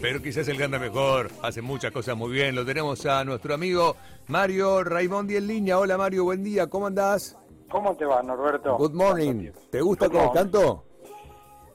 pero quizás el gana mejor, hace muchas cosas muy bien. Lo tenemos a nuestro amigo Mario Raimondi en línea. Hola Mario, buen día, ¿cómo andás? ¿Cómo te va, Norberto? Good morning. ¿Te gusta cómo canto?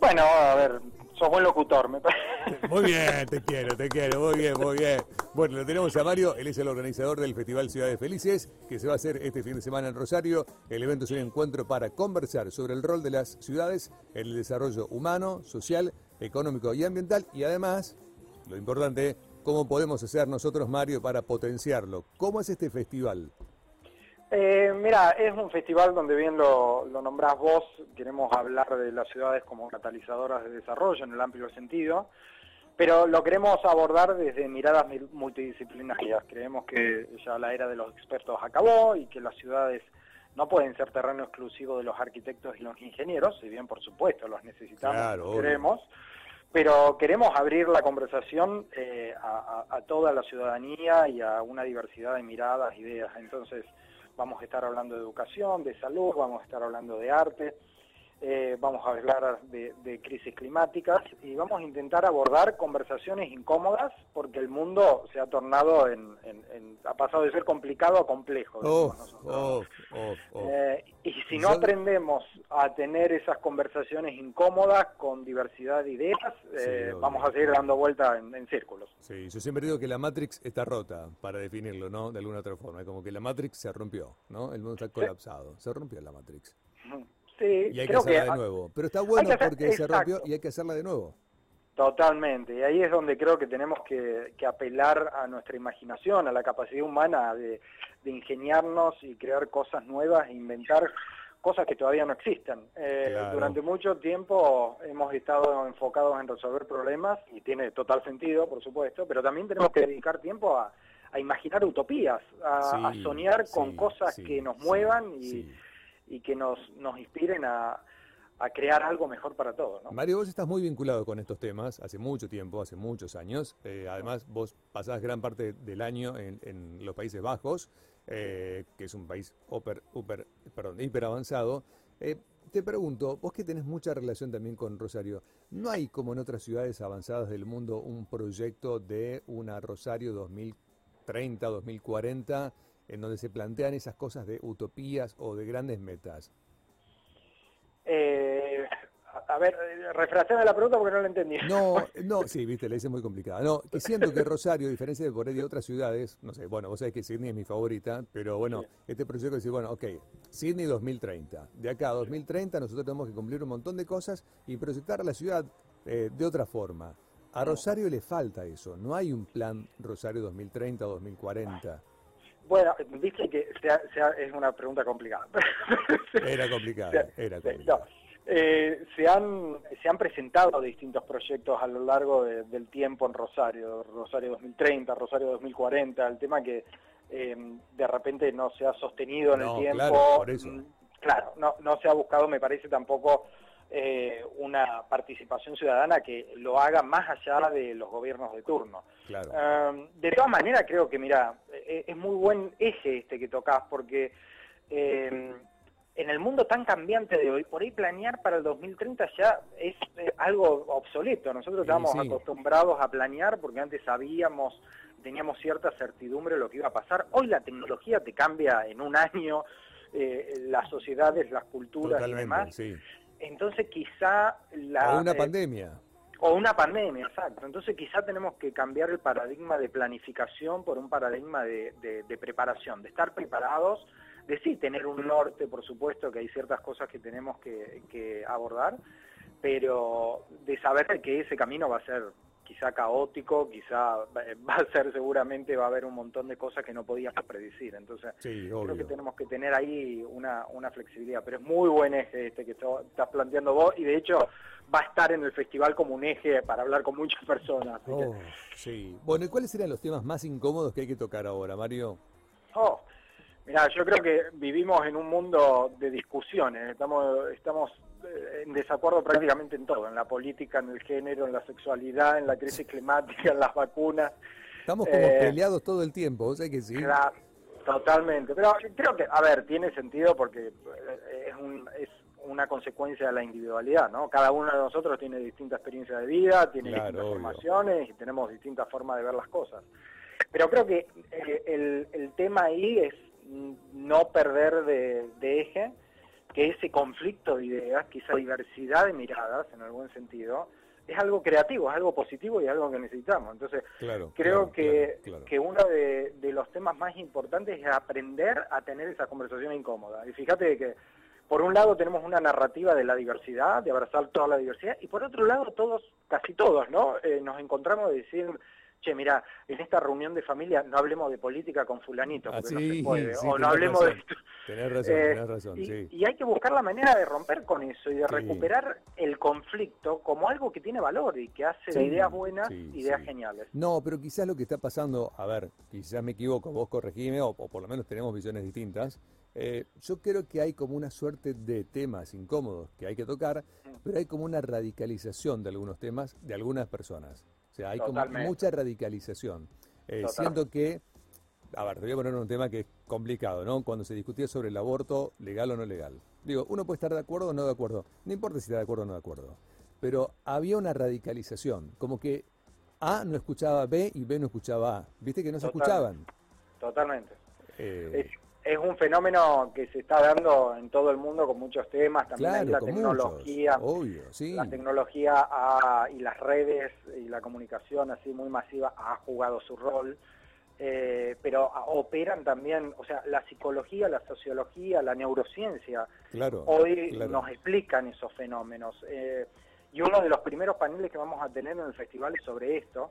Bueno, a ver, sos buen locutor, me parece. Muy bien, te quiero, te quiero, muy bien, muy bien. Bueno, lo tenemos a Mario, él es el organizador del Festival Ciudades Felices, que se va a hacer este fin de semana en Rosario. El evento es un encuentro para conversar sobre el rol de las ciudades en el desarrollo humano, social, económico y ambiental y además, lo importante, cómo podemos hacer nosotros, Mario, para potenciarlo. ¿Cómo es este festival? Eh, mira, es un festival donde bien lo, lo nombrás vos, queremos hablar de las ciudades como catalizadoras de desarrollo en el amplio sentido, pero lo queremos abordar desde miradas multidisciplinarias. Creemos que ya la era de los expertos acabó y que las ciudades no pueden ser terreno exclusivo de los arquitectos y los ingenieros, si bien por supuesto los necesitamos, queremos, pero queremos abrir la conversación eh, a, toda la ciudadanía y a una diversidad de miradas, ideas. Entonces, vamos a estar hablando de educación, de salud, vamos a estar hablando de arte, eh, vamos a hablar de, crisis climáticas y vamos a intentar abordar conversaciones incómodas porque el mundo se ha tornado en, ha pasado de ser complicado a complejo. Oh, oh, oh, eh, y si no aprendemos a tener esas conversaciones incómodas con diversidad de ideas, eh, vamos a seguir dando vueltas en, círculos. Sí, yo siempre digo que la Matrix está rota, para definirlo, ¿no? De alguna otra forma, como que la Matrix se rompió, ¿no? El mundo está colapsado, se rompió la Matrix. Sí, y hay que hacerla de nuevo. Pero está bueno porque se rompió y hay que hacerla de nuevo. Totalmente, y ahí es donde creo que tenemos que, apelar a nuestra imaginación, a la capacidad humana de, ingeniarnos y crear cosas nuevas, e inventar cosas que todavía no existen. Eh, durante mucho tiempo hemos estado enfocados en resolver problemas, y tiene total sentido, por supuesto, pero también tenemos que dedicar tiempo a, imaginar utopías, a, soñar con cosas que nos muevan y y que nos, nos inspiren a, crear algo mejor para todos. ¿no? Mario, vos estás muy vinculado con estos temas hace mucho tiempo, hace muchos años. Eh, además, vos pasás gran parte del año en, los Países Bajos, eh, que es un país hiper, perdón, hiper avanzado. Eh, te pregunto, vos que tenés mucha relación también con Rosario, ¿no hay como en otras ciudades avanzadas del mundo un proyecto de una Rosario 2030, 2040? En donde se plantean esas cosas de utopías o de grandes metas? Eh, a ver, refraseme la pregunta porque no la entendí. No, no, sí, viste, la hice muy complicada. No, que siento que Rosario, a diferencia de por ahí de otras ciudades, no sé, bueno, vos sabés que Sydney es mi favorita, pero bueno, este proyecto dice, bueno, ok, Sydney 2030. De acá a 2030 nosotros tenemos que cumplir un montón de cosas y proyectar la ciudad eh, de otra forma. A Rosario le falta eso, no hay un plan Rosario 2030 o 2040. Bueno, dice que es una pregunta complicada. Era complicada, era complicada. Eh, se, han, se han presentado distintos proyectos a lo largo del tiempo en Rosario, Rosario 2030, Rosario 2040, el tema que eh, de repente no se ha sostenido en el tiempo. Claro, por eso. Mm, claro, no, no se ha buscado, me parece tampoco eh, una participación ciudadana que lo haga más allá de los gobiernos de turno. Claro. de todas maneras, creo que, mira, e-, es muy buen eje este que tocas, porque eh, en el mundo tan cambiante de hoy, por ahí planear para el 2030 ya es eh, algo obsoleto. Nosotros estamos acostumbrados a planear porque antes sabíamos, teníamos cierta certidumbre de lo que iba a pasar. Hoy la tecnología te cambia en un año, las sociedades, las culturas y demás. Sí. Entonces quizá la... O una eh, pandemia. O una pandemia, exacto. Entonces quizá tenemos que cambiar el paradigma de planificación por un paradigma de, preparación, de estar preparados, de sí tener un norte, por supuesto que hay ciertas cosas que tenemos que, que abordar, pero de saber que ese camino va a ser quizá caótico, quizá va a ser seguramente, va a haber un montón de cosas que no podíamos predecir. Entonces, creo que tenemos que tener ahí una, una flexibilidad. Pero es muy buen eje este que estás planteando vos y de hecho va a estar en el festival como un eje para hablar con muchas personas. Oh, sí. Bueno, ¿y cuáles serían los temas más incómodos que hay que tocar ahora, Mario? Oh, mira, yo creo que vivimos en un mundo de discusiones. Estamos, estamos eh, en desacuerdo prácticamente en todo, en la política, en el género, en la sexualidad, en la crisis climática, en las vacunas. Estamos como eh, peleados todo el tiempo, ¿o sea que sí? totalmente. Pero creo que, a ver, tiene sentido porque eh, es, un, es una consecuencia de la individualidad, ¿no? Cada uno de nosotros tiene distintas experiencias de vida, tiene Claro, distintas obvio. formaciones y tenemos distintas formas de ver las cosas. Pero creo que eh, el, el tema ahí es no perder de, de eje que ese conflicto de ideas, que esa diversidad de miradas, en algún sentido, es algo creativo, es algo positivo y algo que necesitamos. Entonces, Claro. creo claro, que, claro. que uno de, de los temas más importantes es aprender a tener esa conversación incómoda. Y fíjate que, por un lado, tenemos una narrativa de la diversidad, de abrazar toda la diversidad, y por otro lado, todos, casi todos, ¿no? Eh, nos encontramos de decir, che, mira, en esta reunión de familia no hablemos de política con fulanito, Ah, porque no sí, se puede, sí, o no hablemos de esto. Tenés razón, Eh, tenés razón, y, sí. y hay que buscar la manera de romper con eso y de recuperar el conflicto como algo que tiene valor y que hace de ideas buenas, ideas geniales. No, pero quizás lo que está pasando, a ver, quizás me equivoco, vos corregime, o, o por lo menos tenemos visiones distintas. Eh, yo creo que hay como una suerte de temas incómodos que hay que tocar, pero hay como una radicalización de algunos temas de algunas personas. O sea, hay como mucha radicalización. Eh, siento que, a ver, te voy a poner un tema que es complicado, ¿no? Cuando se discutía sobre el aborto, legal o no legal. Digo, uno puede estar de acuerdo o no de acuerdo. No importa si está de acuerdo o no de acuerdo. Pero había una radicalización, como que A no escuchaba B y B no escuchaba A. ¿Viste que no se Totalmente. escuchaban? Totalmente. Eh, Es, es un fenómeno que se está dando en todo el mundo con muchos temas, también claro, la tecnología, muchos. Obvio, sí. la tecnología ha- y las redes y la comunicación así muy masiva ha jugado su rol, eh, pero operan también, o sea, la psicología, la sociología, la neurociencia Claro. hoy claro. nos explican esos fenómenos. Eh, y uno de los primeros paneles que vamos a tener en el festival es sobre esto.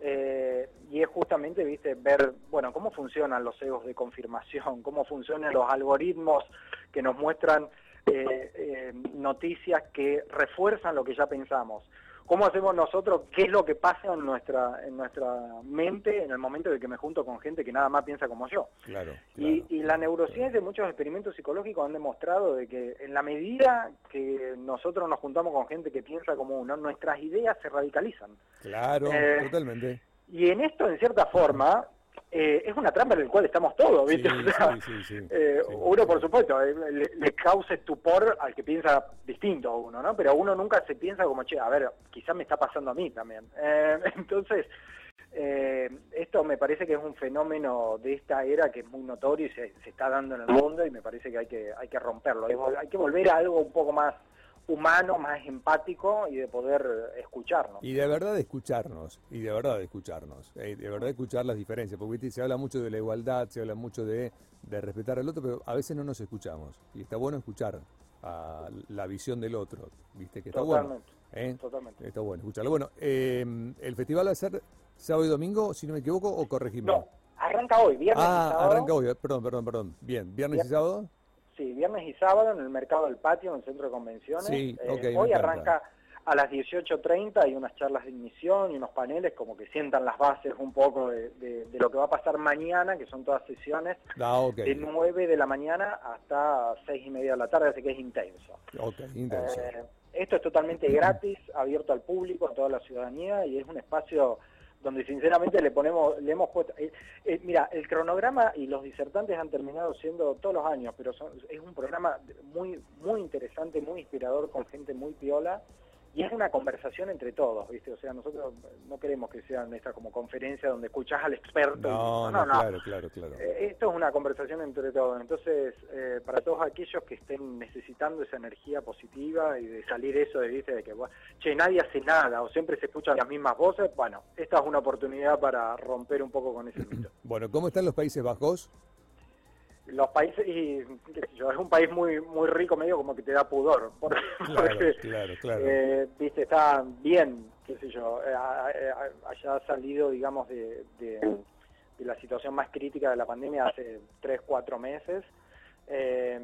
Eh, y es justamente, viste, ver, bueno, cómo funcionan los egos de confirmación, cómo funcionan los algoritmos que nos muestran eh, eh, noticias que refuerzan lo que ya pensamos. ¿Cómo hacemos nosotros? ¿Qué es lo que pasa en nuestra, en nuestra mente en el momento de que me junto con gente que nada más piensa como yo? Claro, Y, claro. y la neurociencia y muchos experimentos psicológicos han demostrado de que en la medida que nosotros nos juntamos con gente que piensa como uno, nuestras ideas se radicalizan. Claro, eh, totalmente. Y en esto, en cierta forma, eh, es una trampa en la cual estamos todos, ¿viste? Sí, O sea, sí, sí, sí, eh, uno, por supuesto, eh, le, le causa estupor al que piensa distinto a uno, ¿no? Pero uno nunca se piensa como, che, a ver, quizás me está pasando a mí también. Entonces, esto me parece que es un fenómeno de esta era que es muy notorio y se, se está dando en el mundo y me parece que hay que, hay que romperlo. Hay que volver a algo un poco más humano, más empático y de poder escucharnos. Y de verdad escucharnos, y de verdad escucharnos, eh, de verdad escuchar las diferencias, porque se habla mucho de la igualdad, se habla mucho de, de respetar al otro, pero a veces no nos escuchamos. Y está bueno escuchar a la visión del otro, ¿viste? Que está Totalmente. bueno. ¿eh? Totalmente. Está bueno escucharlo. Bueno, eh, ¿el festival va a ser sábado y domingo, si no me equivoco, o corregime? No, arranca hoy, viernes y ah, sábado. arranca hoy, perdón, perdón, perdón. Bien, ¿viernes y sábado? Sí, viernes y sábado en el mercado del patio, en el centro de convenciones. Sí, Eh, hoy arranca a las 18.30, hay unas charlas de ignición y unos paneles como que sientan las bases un poco de, de- de lo que va a pasar mañana, que son todas sesiones Ah, de 9 de la mañana hasta 6 y media de la tarde, así que es intenso. Ok, intenso. Eh, esto es totalmente gratis, abierto al público, a toda la ciudadanía y es un espacio donde sinceramente le ponemos, le hemos puesto, eh, eh, mira, el cronograma y los disertantes han terminado siendo todos los años, pero son- es un programa muy, muy interesante, muy inspirador con gente muy piola y es una conversación entre todos, ¿viste? O sea, nosotros no queremos que sean esta como conferencia donde escuchás al experto. y- No, no, claro, claro, claro. eh, Esto es una conversación entre todos. Entonces, eh, para todos aquellos que estén necesitando esa energía positiva y de salir eso de, ¿viste? de que, che, nadie hace nada o siempre se escuchan las mismas voces, bueno, esta es una oportunidad para romper un poco con ese mito. Bueno, ¿cómo están los Países Bajos? Los países, y qué sé yo, es un país muy muy rico, medio como que te da pudor. Porque, Claro, porque, claro, claro. eh, viste, está bien, qué sé yo, eh, haya salido, digamos, de, de, de la situación más crítica de la pandemia hace tres, cuatro meses. Eh,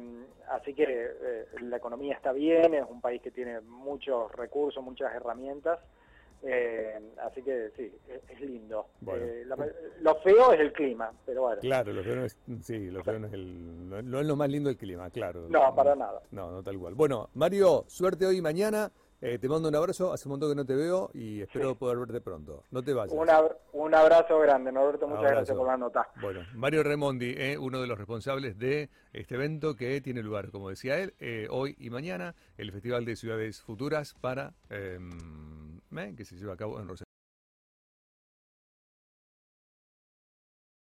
así que la economía está bien, es un país que tiene muchos recursos, muchas herramientas. Eh, así que sí, es, es lindo. Bueno. Eh, lo feo es el clima, pero bueno. Claro, lo feo no es, sí, lo feo no es el, no, no es lo más lindo el clima, claro. No, para nada. No, no tal cual. Bueno, Mario, suerte hoy y mañana. Eh, te mando un abrazo, hace un montón que no te veo y espero poder verte pronto. No te vayas. Un, abrazo grande, Norberto, muchas gracias por la nota. Bueno, Mario Remondi, eh, uno de los responsables de este evento que tiene lugar, como decía él, eh, hoy y mañana, el Festival de Ciudades Futuras para que se lleva a cabo en Rosario.